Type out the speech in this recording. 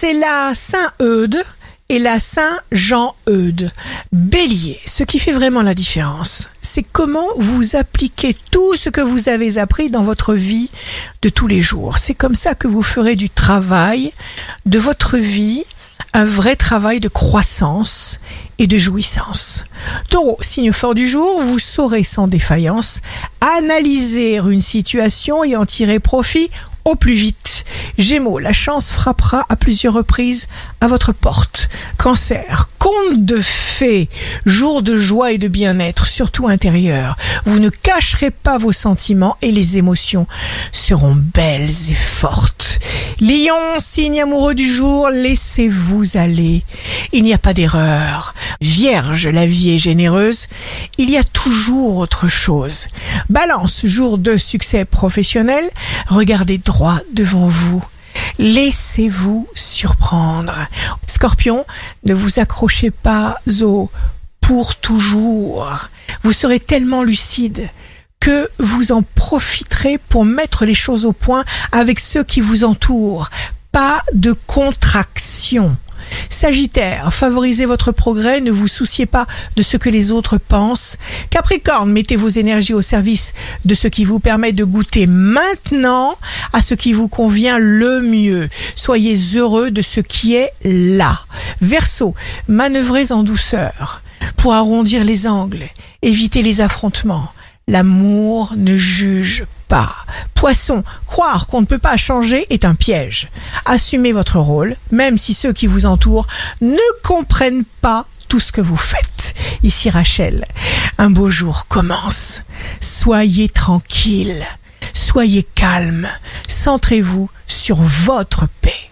c'est la Saint-Eude et la Saint-Jean-Eude. Bélier, ce qui fait vraiment la différence, c'est comment vous appliquez tout ce que vous avez appris dans votre vie de tous les jours. C'est comme ça que vous ferez du travail de votre vie un vrai travail de croissance et de jouissance. Taureau, signe fort du jour, vous saurez sans défaillance analyser une situation et en tirer profit au plus vite. Gémeaux, la chance frappera à plusieurs reprises à votre porte. Cancer, conte de fées, jour de joie et de bien-être, surtout intérieur. Vous ne cacherez pas vos sentiments et les émotions seront belles et fortes. Lion, signe amoureux du jour, laissez-vous aller. Il n'y a pas d'erreur. Vierge, la vie est généreuse. Il y a toujours autre chose. Balance, jour de succès professionnel. Regardez droit devant vous. Laissez-vous surprendre. Scorpion, ne vous accrochez pas au pour toujours. Vous serez tellement lucide que vous en profiterez pour mettre les choses au point avec ceux qui vous entourent. Pas de contraction. Sagittaire, favorisez votre progrès, ne vous souciez pas de ce que les autres pensent. Capricorne, mettez vos énergies au service de ce qui vous permet de goûter maintenant à ce qui vous convient le mieux. Soyez heureux de ce qui est là. Verseau, manœuvrez en douceur pour arrondir les angles, éviter les affrontements. L'amour ne juge pas. Poisson, croire qu'on ne peut pas changer est un piège. Assumez votre rôle, même si ceux qui vous entourent ne comprennent pas tout ce que vous faites. Ici Rachel, un beau jour commence. Soyez tranquille, soyez calme, centrez-vous sur votre paix.